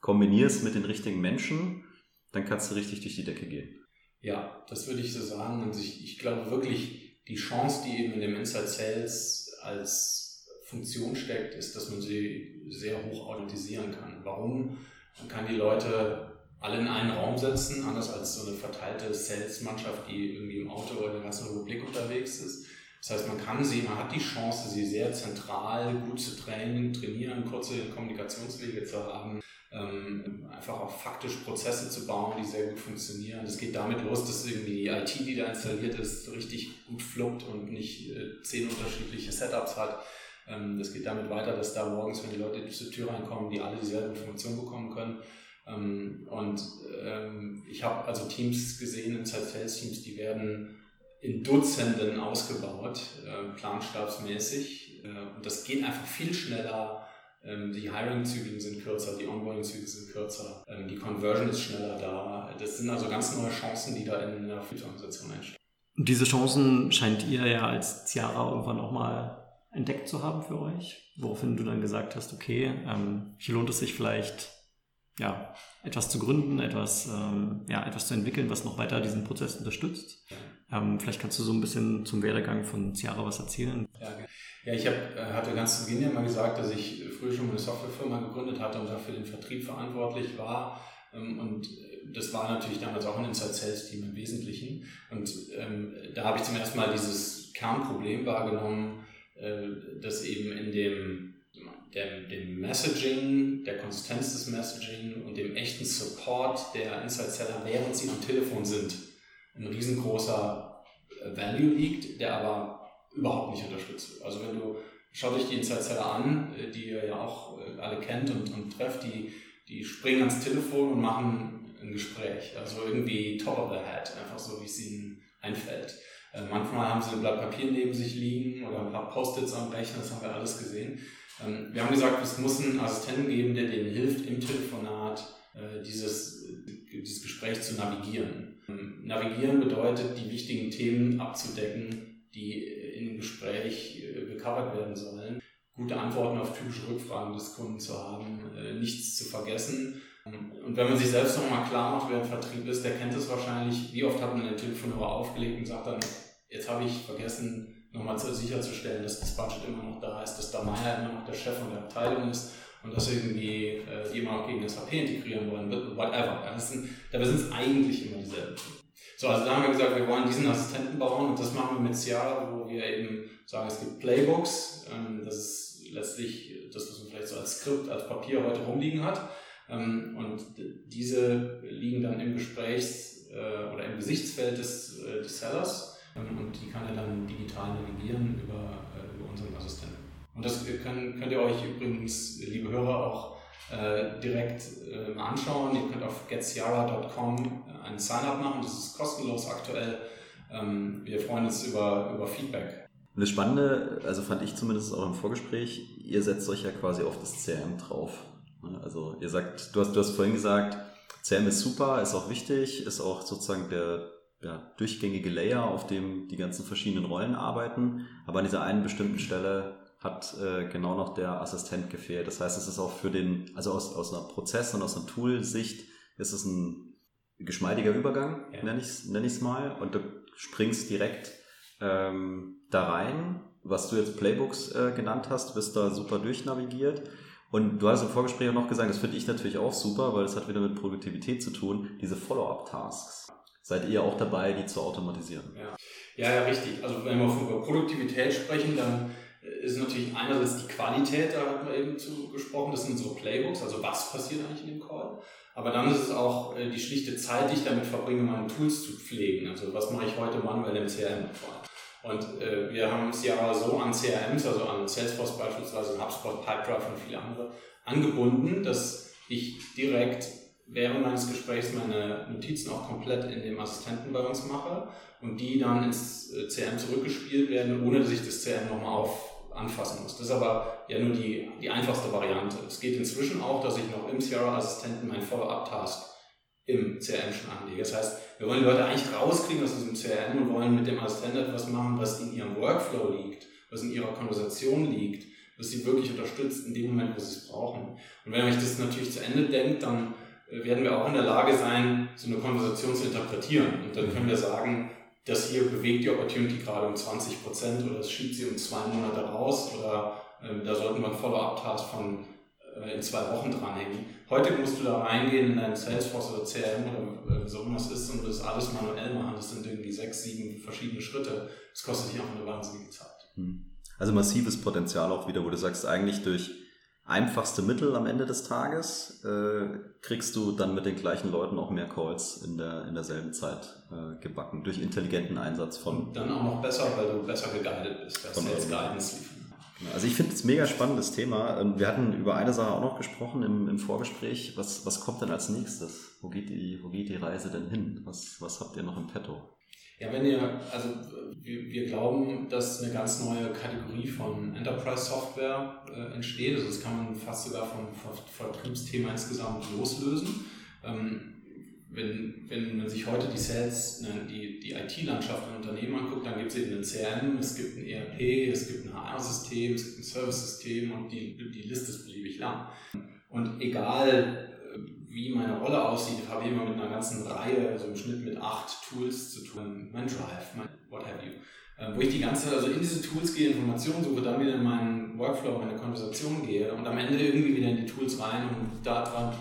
kombinierst mit den richtigen Menschen, dann kannst du richtig durch die Decke gehen. Ja, das würde ich so sagen. Und ich, ich glaube wirklich, die Chance, die eben in dem Inside Sales als Funktion steckt, ist, dass man sie sehr hoch automatisieren kann. Warum? Man kann die Leute alle in einen Raum setzen, anders als so eine verteilte Sales-Mannschaft, die irgendwie im Auto oder in der ganzen Republik unterwegs ist. Das heißt, man kann sie, man hat die Chance, sie sehr zentral gut zu trainen, trainieren, kurze Kommunikationswege zu haben, ähm, einfach auch faktisch Prozesse zu bauen, die sehr gut funktionieren. Das geht damit los, dass irgendwie die IT, die da installiert ist, richtig gut fluppt und nicht äh, zehn unterschiedliche Setups hat. Ähm, das geht damit weiter, dass da morgens, wenn die Leute die Tür reinkommen, die alle dieselbe Information bekommen können. Ähm, und ähm, ich habe also Teams gesehen, Inside Sales Teams, die werden in Dutzenden ausgebaut, äh, planstabsmäßig. Äh, und das geht einfach viel schneller. Ähm, die Hiring-Züge sind kürzer, die Onboarding-Züge sind kürzer, die Conversion ist schneller da. Das sind also ganz neue Chancen, die da in der Filterorganisation entstehen. Und diese Chancen scheint ihr ja als Ciara irgendwann auch mal entdeckt zu haben für euch, woraufhin du dann gesagt hast, okay, hier lohnt es sich vielleicht ja, etwas zu gründen, etwas, ähm, ja, etwas zu entwickeln, was noch weiter diesen Prozess unterstützt. Ähm, vielleicht kannst du so ein bisschen zum Werdegang von Ciara was erzählen. Ja, ja ich hab, äh, hatte ganz zu Beginn ja mal gesagt, dass ich früher schon eine Softwarefirma gegründet hatte und dafür den Vertrieb verantwortlich war. Ähm, und das war natürlich damals auch ein Inside Sales Team im Wesentlichen. Und ähm, da habe ich zum ersten Mal dieses Kernproblem wahrgenommen, äh, dass eben in dem dem, dem Messaging, der Konsistenz des Messaging und dem echten Support der Inside-Seller, während sie am Telefon sind, ein riesengroßer äh, Value liegt, der aber überhaupt nicht unterstützt wird. Also wenn du, schaut euch die Inside-Seller an, äh, die ihr ja auch äh, alle kennt und, und trefft, die, die springen ans Telefon und machen ein Gespräch. Also irgendwie top of the head, einfach so, wie es ihnen einfällt. Manchmal haben sie ein Blatt Papier neben sich liegen oder ein paar Post-its am Rechner, das haben wir alles gesehen. Ähm, wir haben gesagt, es muss einen Assistenten geben, der denen hilft, im Telefonat äh, dieses, dieses Gespräch zu navigieren. Ähm, navigieren bedeutet, die wichtigen Themen abzudecken, die in dem Gespräch äh, gecovert werden sollen. Gute Antworten auf typische Rückfragen des Kunden zu haben, äh, nichts zu vergessen. Ähm, und wenn man sich selbst nochmal klar macht, wer im Vertrieb ist, der kennt es wahrscheinlich. Wie oft hat man den Telefonhörer aufgelegt und sagt dann, jetzt habe ich vergessen, nochmal sicherzustellen, dass das Budget immer noch da ist, dass da Meier immer noch der Chef von der Abteilung ist und dass irgendwie äh, die immer noch gegen SAP integrieren wollen, whatever. Das sind, dabei sind es eigentlich immer dieselben. So, also da haben wir gesagt, wir wollen diesen Assistenten bauen und das machen wir mit Ciara, wo wir eben sagen, es gibt Playbooks, ähm, das ist letztlich das, was man vielleicht so als Skript, als Papier heute rumliegen hat. Ähm, und diese liegen dann im Gesprächs- äh, oder im Gesichtsfeld des, äh, des Sellers und die kann er dann digital navigieren über, äh, über unseren Assistenten. Und das könnt, könnt ihr euch übrigens, liebe Hörer, auch äh, direkt äh, mal anschauen. Ihr könnt auf getsiara.com äh, einen Sign-up machen, das ist kostenlos aktuell. Ähm, wir freuen uns über, über Feedback. Und das Spannende, also fand ich zumindest auch im Vorgespräch, ihr setzt euch ja quasi auf das CRM drauf. Ne, also ihr sagt, du hast, du hast vorhin gesagt, CRM ist super, ist auch wichtig, ist auch sozusagen der, ja, durchgängige Layer, auf dem die ganzen verschiedenen Rollen arbeiten. Aber an dieser einen bestimmten Stelle hat äh, genau noch der Assistent gefehlt. Das heißt, es ist auch für den, also aus, aus einer Prozess- und aus einer Tool-Sicht ist es ein geschmeidiger Übergang, ja. nenne ich es nenn ich's mal. Und du springst direkt ähm, da rein was du jetzt Playbooks äh, genannt hast, bist da super durchnavigiert. Und du hast im Vorgespräch auch noch gesagt, das finde ich natürlich auch super, weil es hat wieder mit Produktivität zu tun, diese Follow-up-Tasks. Seid ihr auch dabei, die zu automatisieren? Ja. ja, ja, richtig. Also wenn wir von Produktivität sprechen, dann ist natürlich einerseits die Qualität, da hat man eben zu gesprochen, das sind unsere Playbooks, also was passiert eigentlich in dem Call. Aber dann ist es auch äh, die schlichte Zeit, die ich damit verbringe, meine Tools zu pflegen. Also was mache ich heute manuell im CRM Und äh, wir haben es ja so an CRMs, also an Salesforce beispielsweise, HubSpot, Pipedrive und viele andere, angebunden, dass ich direkt während meines Gesprächs meine Notizen auch komplett in dem Assistenten bei uns mache und die dann ins äh, CRM zurückgespielt werden, ohne dass ich das CRM nochmal auf anfassen muss. Das ist aber ja nur die, die einfachste Variante. Es geht inzwischen auch, dass ich noch im Sierra-Assistenten mein Follow-up-Task im CRM schon anlege. Das heißt, wir wollen die Leute eigentlich rauskriegen aus diesem CRM und wollen mit dem Assistenten etwas machen, was in ihrem Workflow liegt, was in ihrer Konversation liegt, was sie wirklich unterstützt in dem Moment, wo sie es brauchen. Und wenn sich das natürlich zu Ende denkt, dann werden wir auch in der Lage sein, so eine Konversation zu interpretieren. Und dann können wir sagen, das hier bewegt die Opportunity gerade um 20 Prozent oder es schiebt sie um zwei Monate raus oder äh, da sollten wir einen Follow-up-Task von äh, in zwei Wochen dranhängen. Heute musst du da reingehen in deinen Salesforce oder CRM oder äh, so was ist und das alles manuell machen. Das sind irgendwie sechs, sieben verschiedene Schritte. Das kostet dich auch eine wahnsinnige Zeit. Hm. Also massives Potenzial auch wieder, wo du sagst, eigentlich durch einfachste Mittel am Ende des Tages äh, kriegst du dann mit den gleichen Leuten auch mehr Calls in, der, in derselben Zeit äh, gebacken, durch intelligenten Einsatz von. Und dann auch noch besser, weil du besser geguided bist, bei Sales Guidance liefern. Also ich finde es mega spannendes Thema. Ähm, wir hatten über eine Sache auch noch gesprochen im, im Vorgespräch. Was, was kommt denn als nächstes? Wo geht, die, wo geht die Reise denn hin? Was, was habt ihr noch im Petto? Ja, wenn ihr, also wir, wir glauben, dass eine ganz neue Kategorie von Enterprise-Software äh, entsteht. Also das kann man fast sogar vom Vertriebsthema insgesamt loslösen. Ähm, wenn, wenn man sich heute die Sales, ne, die, die IT-Landschaft in Unternehmen anguckt, dann gibt es eben ein CRM, es gibt ein ERP, es gibt ein HR-System, es gibt ein Service-System und die, die Liste ist beliebig lang. Und egal, wie meine Rolle aussieht, habe ich immer mit einer ganzen Reihe, also im Schnitt mit acht Tools zu tun. Mein Drive, mein what have you. Äh, wo ich die ganze Zeit also in diese Tools gehe, Informationen suche, dann wieder in meinen Workflow, meine Konversation gehe und am Ende irgendwie wieder in die Tools rein, um da dran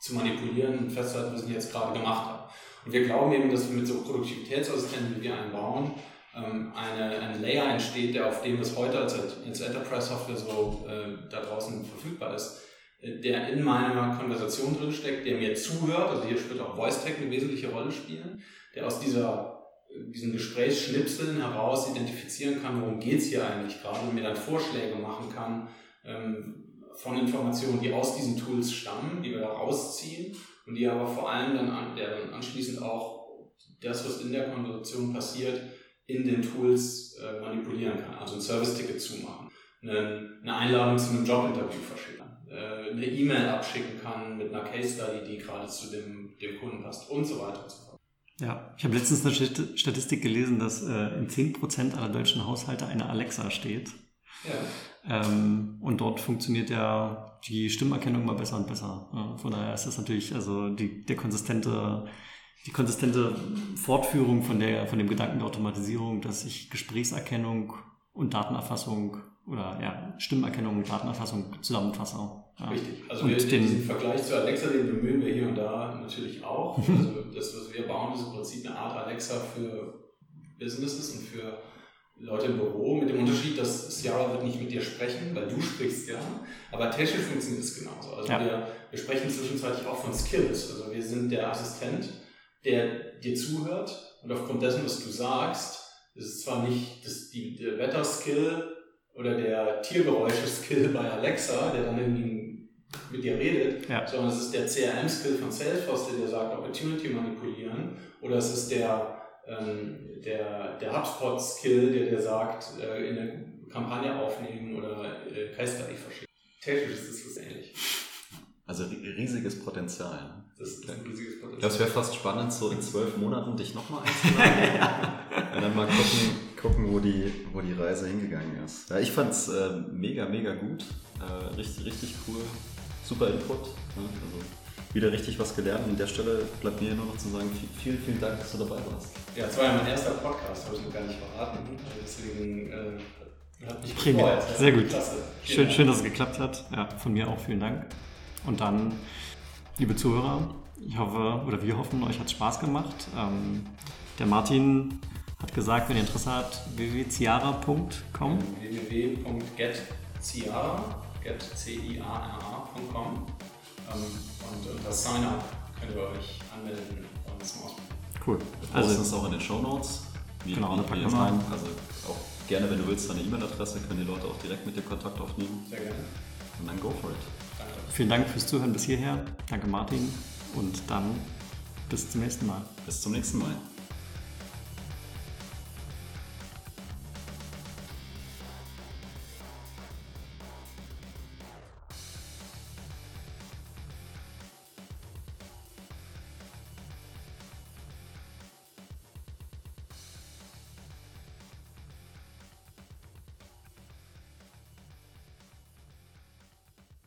zu manipulieren und festzuhalten, was ich jetzt gerade gemacht habe. Und wir glauben eben, dass wir mit so Produktivitätsassistenten, wie wir einen bauen, ähm, eine, ein Layer entsteht, der auf dem, was heute als, als Enterprise-Software so äh, da draußen verfügbar ist, der in meiner Konversation drinsteckt, der mir zuhört, also hier spielt auch Voice Tech eine wesentliche Rolle spielen, der aus dieser, diesen Gesprächsschnipseln heraus identifizieren kann, worum geht es hier eigentlich gerade und mir dann Vorschläge machen kann ähm, von Informationen, die aus diesen Tools stammen, die wir da rausziehen und die aber vor allem dann, an, der dann anschließend auch das, was in der Konversation passiert, in den Tools äh, manipulieren kann, also ein Service-Ticket zumachen, eine, eine Einladung zu einem Jobinterview verschicken. äh, eine E-Mail abschicken kann mit einer Case Study, die gerade zu dem, dem Kunden passt und so weiter und so fort. Ja, ich habe letztens eine Statistik gelesen, dass äh, in 10% aller deutschen Haushalte eine Alexa steht. Ja. Ähm, und dort funktioniert ja die Stimmerkennung mal besser und besser. Ja, von daher ist das natürlich also die, der konsistente, die konsistente Fortführung von, der, von dem Gedanken der Automatisierung, dass ich Gesprächserkennung und Datenerfassung oder ja, Stimmerkennung und Datenerfassung zusammenfasse. Ja. Richtig. Also wir, den, diesen Vergleich zu Alexa, den bemühen wir hier und da natürlich auch. also das, was wir bauen, ist im Prinzip eine Art Alexa für Businesses und für Leute im Büro, mit dem Unterschied, dass Ciara wird nicht mit dir sprechen, weil du sprichst ja, aber technisch funktioniert es genauso. Also ja. wir, wir sprechen zwischenzeitlich auch von Skills. Also wir sind der Assistent, der dir zuhört und aufgrund dessen, was du sagst, ist es zwar nicht das, die, der Wetterskill oder der Tiergeräusche-Skill bei Alexa, der dann irgendwie mit dir redet, ja. sondern es ist der CRM-Skill von Salesforce, der dir sagt, Opportunity manipulieren, oder es ist der, ähm, der, der HubSpot-Skill, der dir sagt, äh, in eine Kampagne aufnehmen oder äh, Case Study verschicken. Technisch ist das ähnlich. Also riesiges Potenzial. Das ist ein riesiges Potenzial. Es wäre fast spannend, so in zwölf Monaten dich nochmal einzuladen. und dann mal gucken, gucken, wo die, wo die Reise hingegangen ist. Ja, ich fand es äh, mega, mega gut. Äh, richtig, richtig cool. Super Input. Ne? Also wieder richtig was gelernt. An der Stelle bleibt mir nur noch zu sagen, vielen, vielen Dank, dass du dabei warst. Ja, es war ja mein erster Podcast, habe ich noch gar nicht verraten. Deswegen äh, Hat mich Prima. gefreut. Sehr gut. Klasse. Schön, schön, dass es geklappt hat. Ja, von mir auch vielen Dank. Und dann, liebe Zuhörer, ich hoffe, oder wir hoffen, euch hat Spaß gemacht. Ähm, der Martin hat gesagt, wenn ihr Interesse habt, www.ciara.com. www.getciara, get-c-i-a-r-a.com ähm, und unter Sign-up könnt ihr euch anmelden und es mal ausprobieren. Cool. Also, es auch in den Show Notes. Wie, Genau, da packen wir rein. Also auch gerne, wenn du willst, deine E-Mail-Adresse, können die Leute auch direkt mit dir Kontakt aufnehmen. Sehr gerne. Und dann go for it. Danke. vielen Dank fürs Zuhören bis hierher. Danke, Martin. Und dann bis zum nächsten Mal. Bis zum nächsten Mal.